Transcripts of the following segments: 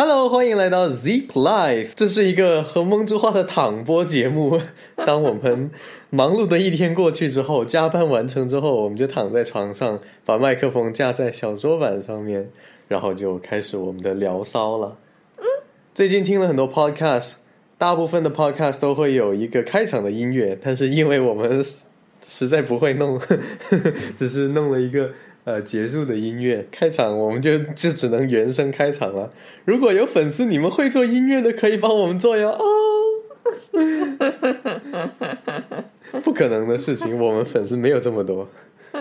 Hello，欢迎来到 Zip Life，这是一个和梦之花的躺播节目。当我们忙碌的一天过去之后，加班完成之后，我们就躺在床上，把麦克风架在小桌板上面，然后就开始我们的聊骚了。最近听了很多 podcast，大部分的 podcast 都会有一个开场的音乐，但是因为我们实在不会弄，呵 呵只是弄了一个呃结束的音乐，开场我们就 就只能原声开场了。如果有粉丝你们会做音乐的，可以帮我们做哟哦。不可能的事情，我们粉丝没有这么多。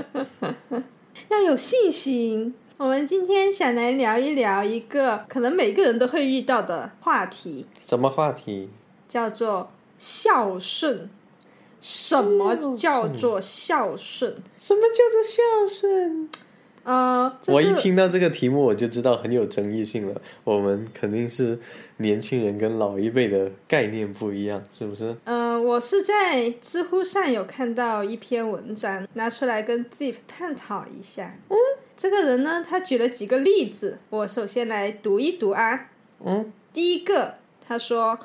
要有信心。我们今天想来聊一聊一个可能每个人都会遇到的话题，什么话题？叫做孝顺。什么叫做孝顺？什么叫做孝顺？呃，我一听到这个题目，我就知道很有争议性了。我们肯定是年轻人跟老一辈的概念不一样，是不是？嗯，我是在知乎上有看到一篇文章，拿出来跟 Zip 探讨一下。嗯，这个人呢，他举了几个例子，我首先来读一读啊。嗯，第一个，他说：“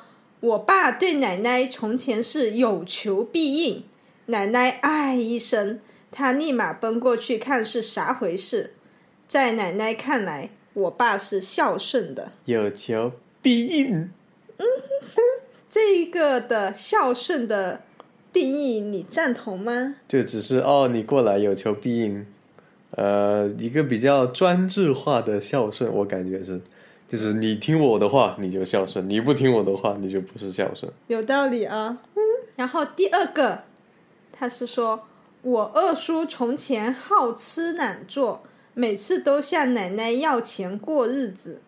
我爸对奶奶从前是有求必应，奶奶哎一声，他立马奔过去看是啥回事。在奶奶看来，我爸是孝顺的。有求必应。嗯这一个的孝顺的定义，你赞同吗？就只是哦，你过来有求必应，呃，一个比较专制化的孝顺，我感觉是，就是你听我的话你就孝顺，你不听我的话你就不是孝顺。有道理啊。然后第二个，他是说我二叔从前好吃懒做，每次都向奶奶要钱过日子，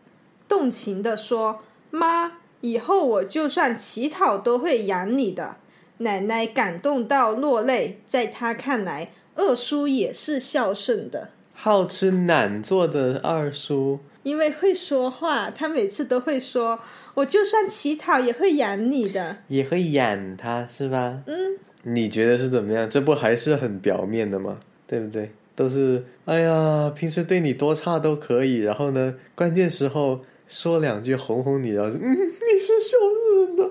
动情的说：“妈，以后我就算乞讨都会养你的。”奶奶感动到落泪，在他看来，二叔也是孝顺的，好吃懒做的二叔，因为会说话，他每次都会说：“我就算乞讨也会养你的。也会养他是吧？嗯，你觉得是怎么样？这不还是很表面的吗？对不对？都是哎呀，平时对你多差都可以，然后呢，关键时候说两句哄哄你，然后就嗯，你是孝顺的。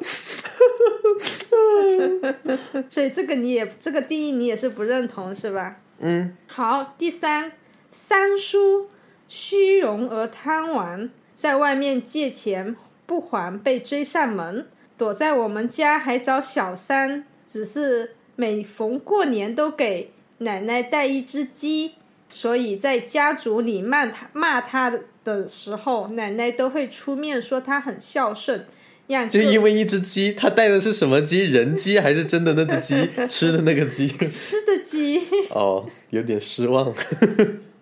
所以这个你也这个定义你也是不认同是吧？嗯，好，第三，三叔虚荣而贪玩，在外面借钱不还被追上门，躲在我们家还找小三，只是每逢过年都给奶奶带一只鸡，所以在家族里骂他骂他的时候，奶奶都会出面说他很孝顺，让就因为一只鸡，他带的是什么鸡？人鸡还是真的那只鸡？吃的那个鸡？吃的鸡。哦，有点失望。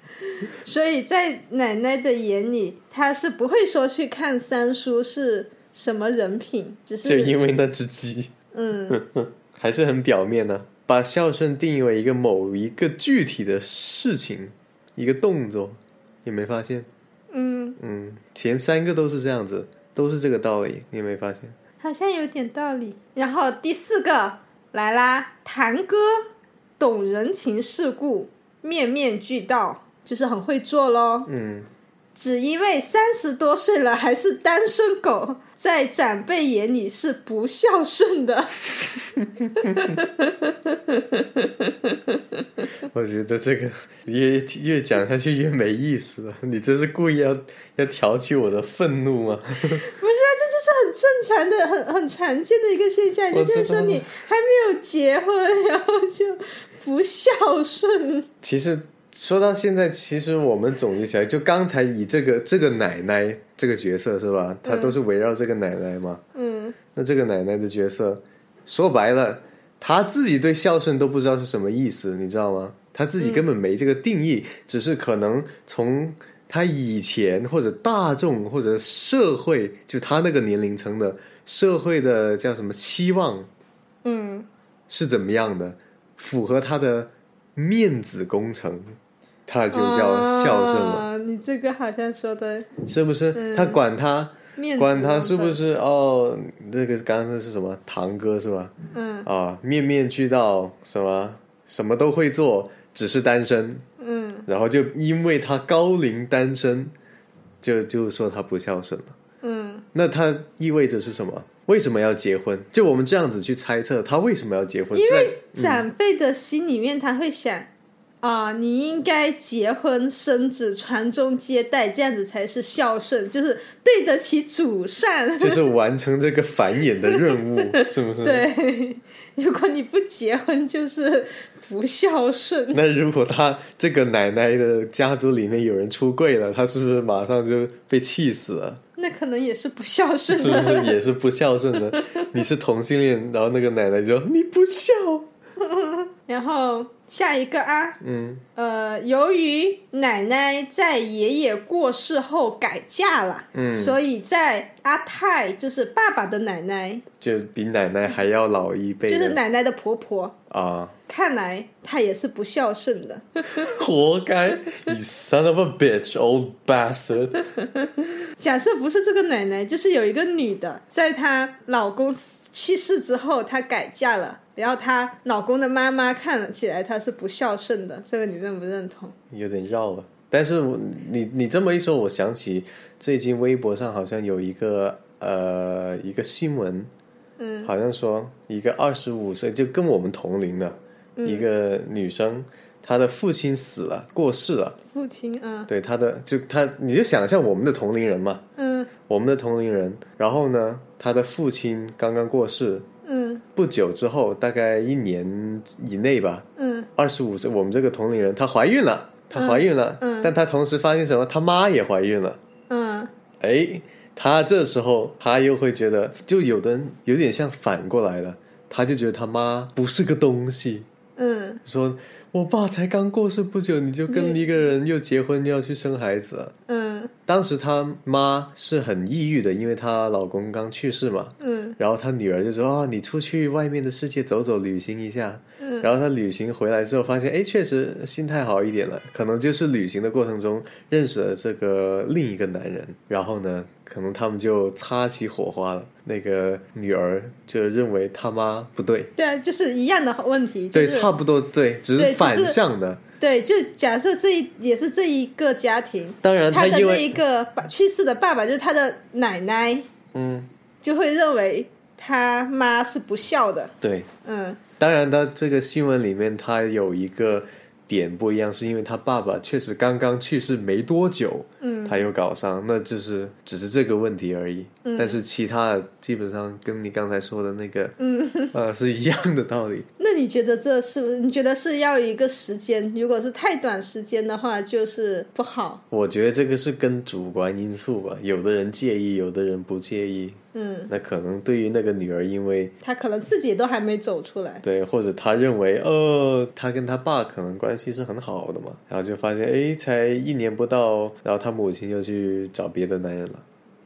所以在奶奶的眼里，她是不会说去看三叔是什么人品，只是就是因为那只鸡，嗯，还是很表面呢、把孝顺定义为一个某一个具体的事情，一个动作，你没发现？嗯，嗯，前三个都是这样子，都是这个道理，你有没发现？好像有点道理。然后第四个来啦，堂哥懂人情世故，面面俱到，就是很会做咯。嗯，只因为三十多岁了还是单身狗，在长辈眼里是不孝顺的。我觉得这个越越讲下去越没意思了。你这是故意要要挑起我的愤怒吗？不是啊，这就是很正常的、很很常见的一个现象。也就是说，你还没有结婚，然后就不孝顺。其实说到现在，其实我们总结起来，就刚才以这个这个奶奶这个角色是吧？她都是围绕这个奶奶嘛。嗯，那这个奶奶的角色，说白了，她自己对孝顺都不知道是什么意思，你知道吗？她自己根本没这个定义，只是可能从她以前或者大众或者社会，就她那个年龄层的社会的叫什么期望嗯，是怎么样的，符合她的面子工程，她就叫孝顺了，啊你这个好像说的是不是？嗯她管他。管他是不？是哦？那个刚刚那是什么堂哥是吧？嗯啊，面面俱到，什么什么都会做，只是单身。嗯，然后就因为他高龄单身，就就说他不孝顺了。嗯，那他意味着是什么？为什么要结婚？就我们这样子去猜测，他为什么要结婚？因在为长辈的心里面他会想。啊，你应该结婚生子、传宗接代，这样子才是孝顺，就是对得起祖上。就是完成这个繁衍的任务，是不是？对，如果你不结婚，就是不孝顺。那如果他这个奶奶的家族里面有人出柜了，他是不是马上就被气死了？那可能也是不孝顺是不。是也是不孝顺的？你是同性恋，然后那个奶奶就你不孝，然后下一个啊，嗯，呃，由于奶奶在爷爷过世后改嫁了，嗯所以在阿泰就是爸爸的奶奶，就比奶奶还要老一辈就是奶奶的婆婆，啊，看来她也是不孝顺的。活该！You son of a bitch, old bastard！假设不是这个奶奶，就是有一个女的，在她老公死去世之后，她改嫁了，然后她老公的妈妈看了起来她是不孝顺的，这个你认不认同？有点绕了。但是我你你这么一说，我想起最近微博上好像有一个呃一个新闻，嗯，好像说一个二十五岁就跟我们同龄的、一个女生，她的父亲死了，过世了。父亲，啊对，他的就他你就想象我们的同龄人嘛，嗯。我们的同龄人，然后呢，他的父亲刚刚过世，嗯。不久之后，大概一年以内吧，嗯。二十五岁，我们这个同龄人，她怀孕了，她怀孕了，嗯。但她同时发现什么？她妈也怀孕了，嗯。哎，她这时候她又会觉得，就有的人有点像反过来了，她就觉得她妈不是个东西，嗯。说我爸才刚过世不久，你就跟一个人又结婚要去生孩子。嗯当时她妈是很抑郁的，因为她老公刚去世嘛，嗯然后她女儿就说：“啊，你出去外面的世界走走，旅行一下。”嗯然后她旅行回来之后，发现哎，确实心态好一点了。可能就是旅行的过程中认识了这个另一个男人，然后呢，可能他们就擦起火花了。那个女儿就认为他妈不对，对啊，就是一样的问题，就对，差不多对，只是是反向的。对，就假设这一也是这一个家庭，当然，他的那一个爸去世的爸爸就是他的奶奶，嗯，就会认为他妈是不孝的，对，嗯当然，他这个新闻里面他有一个点不一样，是因为他爸爸确实刚刚去世没多久，嗯他又搞伤，那就是只是这个问题而已。但是其他的基本上跟你刚才说的那个，嗯。呃，是一样的道理。那你觉得这是不是？你觉得是要一个时间？如果是太短时间的话，就是不好。我觉得这个是跟主观因素吧，有的人介意，有的人不介意。嗯，那可能对于那个女儿，因为她可能自己都还没走出来。对，或者她认为，呃，他跟她爸可能关系是很好的嘛，然后就发现，哎，才一年不到，然后她母亲又去找别的男人了。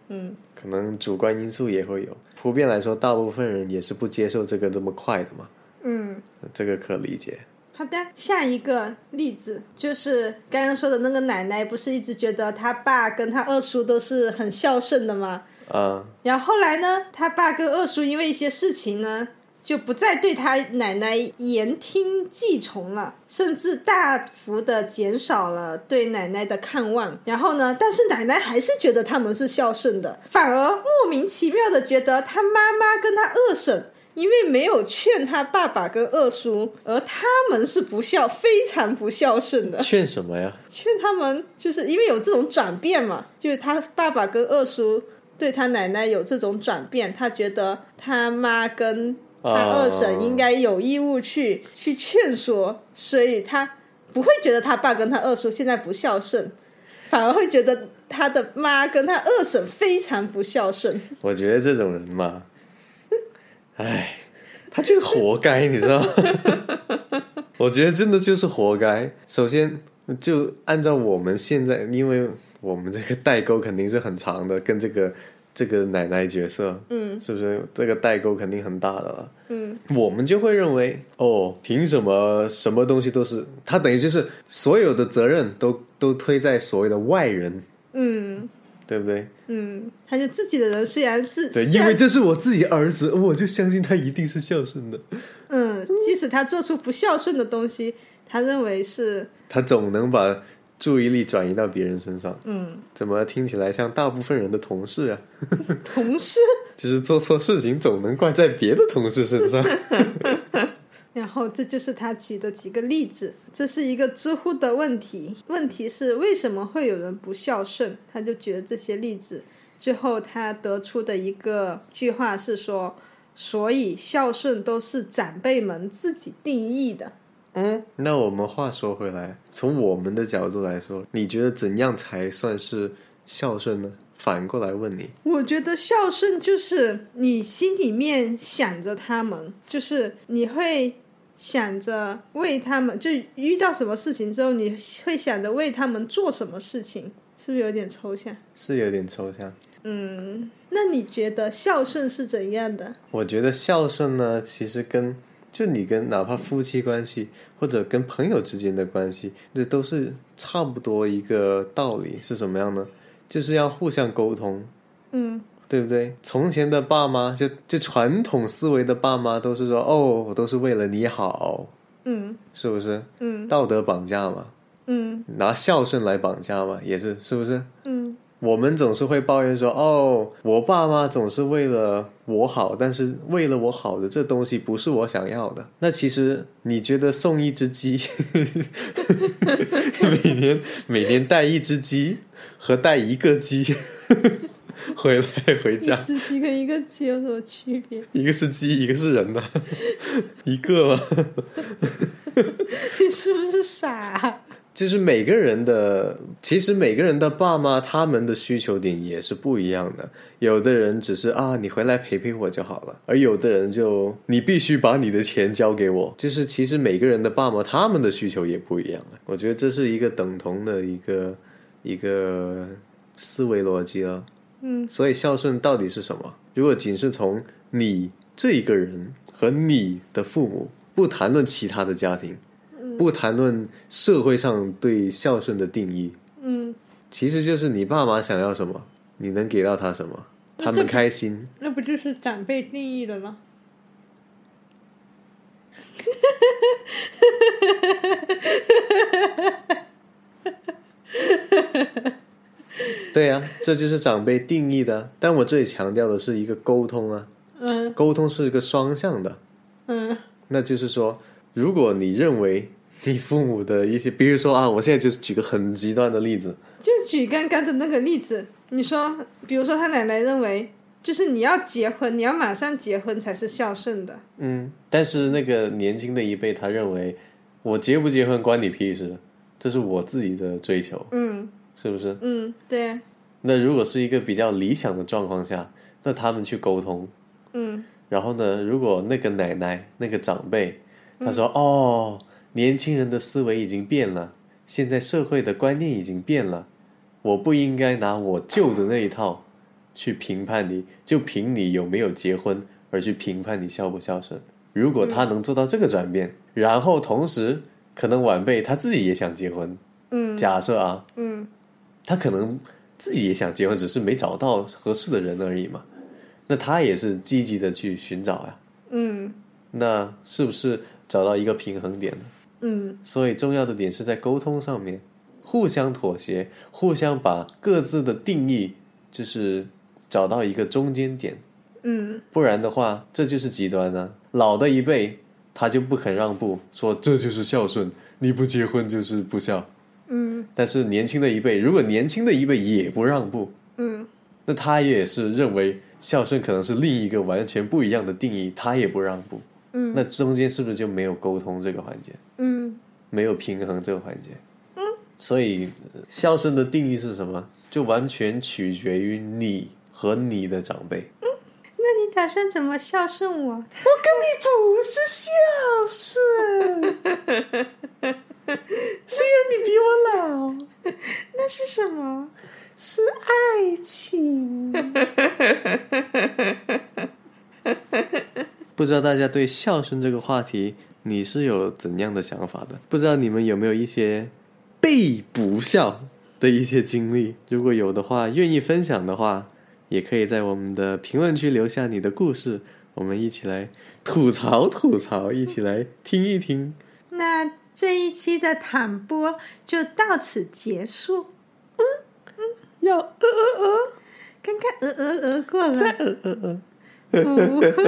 嗯可能主观因素也会有。普遍来说，大部分人也是不接受这个这么快的嘛，嗯，这个可理解。好的。下一个例子就是刚刚说的那个奶奶，不是一直觉得他爸跟他二叔都是很孝顺的吗？啊，然后后来呢，他爸跟二叔因为一些事情呢，就不再对他奶奶言听计从了，甚至大幅的减少了对奶奶的看望。然后呢，但是奶奶还是觉得他们是孝顺的，反而莫名其妙的觉得他妈妈跟他二婶。因为没有劝他爸爸跟二叔，而他们是不孝，非常不孝顺的。劝什么呀？劝他们，就是因为有这种转变嘛，就是他爸爸跟二叔对他奶奶有这种转变，他觉得他妈跟他二婶应该有义务去、去劝说，所以他不会觉得他爸跟他二叔现在不孝顺，反而会觉得他的妈跟他二婶非常不孝顺。我觉得这种人嘛，唉，他就是活该，你知道吗？我觉得真的就是活该。首先，就按照我们现在，因为我们这个代沟肯定是很长的，跟这个这个奶奶角色，嗯是不是？这个代沟肯定很大的了。嗯我们就会认为，哦，凭什么什么东西都是他？等于就是所有的责任都都推在所谓的外人，嗯对不对？嗯，他就自己的人虽然是对，因为这是我自己儿子，我就相信他一定是孝顺的。嗯，即使他做出不孝顺的东西，他认为是他总能把注意力转移到别人身上。嗯，怎么听起来像大部分人的同事啊？同事。就是做错事情总能怪在别的同事身上。然后这就是他举的几个例子，这是一个知乎的问题，问题是为什么会有人不孝顺？他就举了这些例子，最后他得出的一个句话是说，所以孝顺都是长辈们自己定义的。嗯，那我们话说回来，从我们的角度来说，你觉得怎样才算是孝顺呢？反过来问你，我觉得孝顺就是你心里面想着他们，就是你会想着为他们，就遇到什么事情之后，你会想着为他们做什么事情，是不是有点抽象？是有点抽象。嗯，那你觉得孝顺是怎样的？我觉得孝顺呢，其实跟就你跟哪怕夫妻关系或者跟朋友之间的关系，这都是差不多一个道理。是什么样呢？就是要互相沟通，嗯对不对？从前的爸妈，就就传统思维的爸妈，都是说哦，我都是为了你好，嗯是不是？嗯道德绑架嘛，嗯拿孝顺来绑架嘛，也是，是不是？嗯我们总是会抱怨说，哦，我爸妈总是为了我好，但是为了我好的这东西不是我想要的。那其实你觉得送一只鸡，每年每年带一只鸡和带一个鸡 回来回家，一只鸡跟一个鸡有什么区别？一个是鸡，一个是人呢、一个吗？你是不是傻？就是每个人的，其实每个人的爸妈他们的需求点也是不一样的。有的人只是啊，你回来陪陪我就好了，而有的人就你必须把你的钱交给我。就是其实每个人的爸妈他们的需求也不一样的。我觉得这是一个等同的一个一个思维逻辑了。嗯所以孝顺到底是什么？如果仅是从你这一个人和你的父母，不谈论其他的家庭，不谈论社会上对孝顺的定义，嗯，其实就是你爸妈想要什么，你能给到他什么，他们开心。那不就是长辈定义的吗？对呀、这就是长辈定义的。但我这里强调的是一个沟通啊，嗯沟通是一个双向的。嗯那就是说，如果你认为你父母的一些，比如说啊，我现在就举个很极端的例子，就举刚刚的那个例子，你说，比如说他奶奶认为，就是你要结婚，你要马上结婚才是孝顺的。嗯，但是那个年轻的一辈，他认为我结不结婚关你屁事，这是我自己的追求，嗯。是不是？嗯，对，那如果是一个比较理想的状况下，那他们去沟通，嗯。然后呢，如果那个奶奶、那个长辈，他说：“哦，年轻人的思维已经变了，现在社会的观念已经变了，我不应该拿我旧的那一套去评判你，就凭你有没有结婚而去评判你孝不孝顺。如果他能做到这个转变，然后同时可能晚辈他自己也想结婚，嗯假设啊，嗯他可能自己也想结婚，只是没找到合适的人而已嘛。那他也是积极的去寻找呀。嗯那是不是找到一个平衡点呢？嗯所以重要的点是在沟通上面，互相妥协，互相把各自的定义，就是找到一个中间点。嗯不然的话，这就是极端呢、老的一辈他就不肯让步，说这就是孝顺，你不结婚就是不孝。嗯但是年轻的一辈，如果年轻的一辈也不让步，嗯那他也是认为孝顺可能是另一个完全不一样的定义，他也不让步。嗯那中间是不是就没有沟通这个环节，嗯没有平衡这个环节？嗯，所以呃孝顺的定义是什么？就完全取决于你和你的长辈。嗯那你打算怎么孝顺我？我跟你不是孝顺，虽然你比我老，那是什么？是爱情。不知道大家对孝顺这个话题，你是有怎样的想法的？不知道你们有没有一些被不孝的一些经历？如果有的话，愿意分享的话，也可以在我们的评论区留下你的故事，我们一起来吐槽吐槽，一起来听一听。那这一期的坦播就到此结束。嗯嗯要呃呃呃，看看鹅鹅鹅过再了，呃呃呃。不会。